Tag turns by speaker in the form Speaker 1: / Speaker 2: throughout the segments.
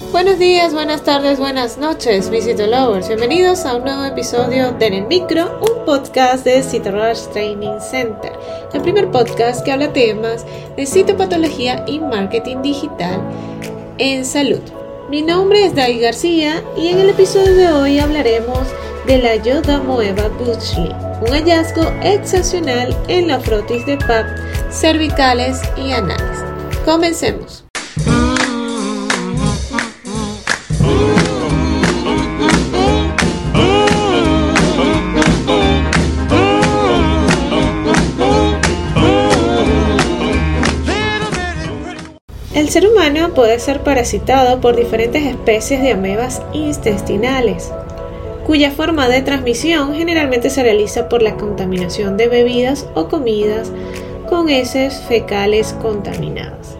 Speaker 1: Buenos días, buenas tardes, buenas noches, Visito Lovers. Bienvenidos a un nuevo episodio de En Micro, un podcast de Rush Training Center. El primer podcast que habla temas de citopatología y marketing digital en salud. Mi nombre es Dai García y en el episodio de hoy hablaremos de la Yoda Moeva Bushley, un hallazgo excepcional en la frotis de PAP, cervicales y anales. Comencemos. El ser humano puede ser parasitado por diferentes especies de amebas intestinales, cuya forma de transmisión generalmente se realiza por la contaminación de bebidas o comidas con heces fecales contaminadas.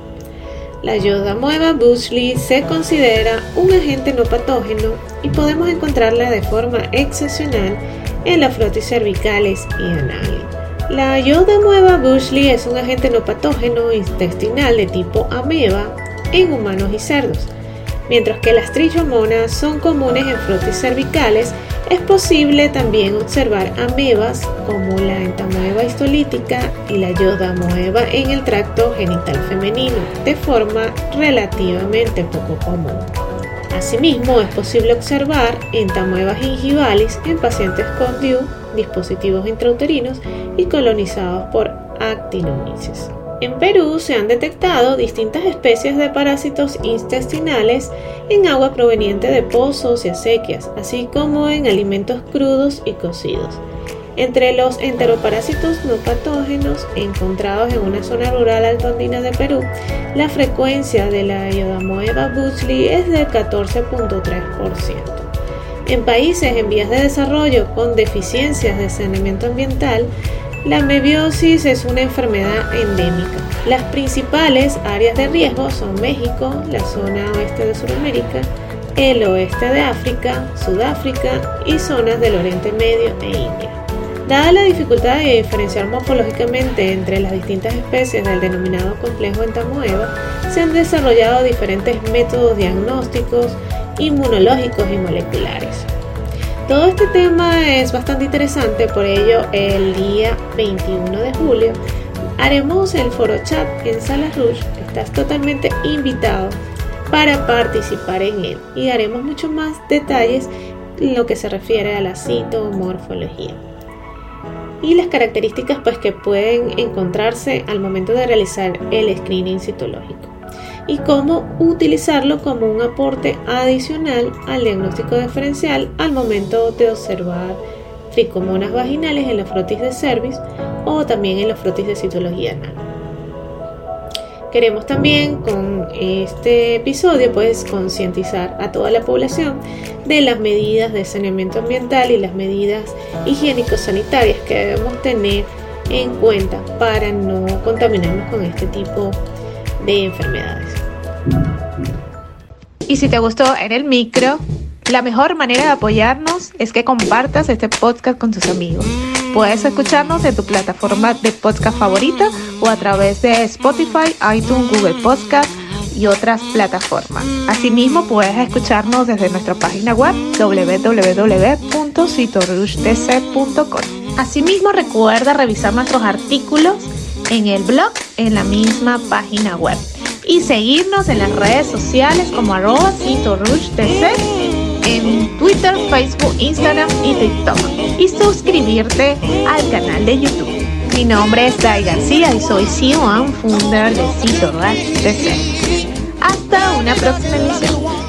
Speaker 1: La Yodamoeba bushley se considera un agente no patógeno y podemos encontrarla de forma excepcional en las frotis cervicales y anales. La Yodamoeba bushley es un agente no patógeno intestinal de tipo ameba en humanos y cerdos. Mientras que las trichomonas son comunes en frotis cervicales, es posible también observar amebas como la entamoeba histolítica y la yodamoeba en el tracto genital femenino, de forma relativamente poco común. Asimismo, es posible observar entamoeba gingivalis en pacientes con DIU, dispositivos intrauterinos y colonizados por actinomyces. En Perú se han detectado distintas especies de parásitos intestinales en agua proveniente de pozos y acequias, así como en alimentos crudos y cocidos. Entre los enteroparásitos no patógenos encontrados en una zona rural altandina de Perú, la frecuencia de la Iodamoeba bushley es del 14.3%. En países en vías de desarrollo con deficiencias de saneamiento ambiental, la mebiosis es una enfermedad endémica. Las principales áreas de riesgo son México, la zona oeste de Sudamérica, el oeste de África, Sudáfrica y zonas del Oriente Medio e India. Dada la dificultad de diferenciar morfológicamente entre las distintas especies del denominado complejo entamoeba, se han desarrollado diferentes métodos diagnósticos, inmunológicos y moleculares. Todo este tema es bastante interesante, por ello el día 21 de julio haremos el foro chat en Sala Rouge. Estás totalmente invitado para participar en él y haremos mucho más detalles en lo que se refiere a la citomorfología y las características pues, que pueden encontrarse al momento de realizar el screening citológico y cómo utilizarlo como un aporte adicional al diagnóstico diferencial al momento de observar tricomonas vaginales en la frotis de cervix o también en la frotis de citología anal. Queremos también con este episodio pues concientizar a toda la población de las medidas de saneamiento ambiental y las medidas higiénico-sanitarias que debemos tener en cuenta para no contaminarnos con este tipo de enfermedades.
Speaker 2: Y si te gustó en el micro, la mejor manera de apoyarnos es que compartas este podcast con tus amigos. Puedes escucharnos en tu plataforma de podcast favorita o a través de Spotify, iTunes, Google Podcast y otras plataformas. Asimismo, puedes escucharnos desde nuestra página web www.citorushtc.com. Asimismo, recuerda revisar nuestros artículos en el blog en la misma página web y seguirnos en las redes sociales como arroba en Twitter, Facebook, Instagram y TikTok y suscribirte al canal de YouTube. Mi nombre es Dai García y soy CEO and founder de Cito Hasta una próxima emisión.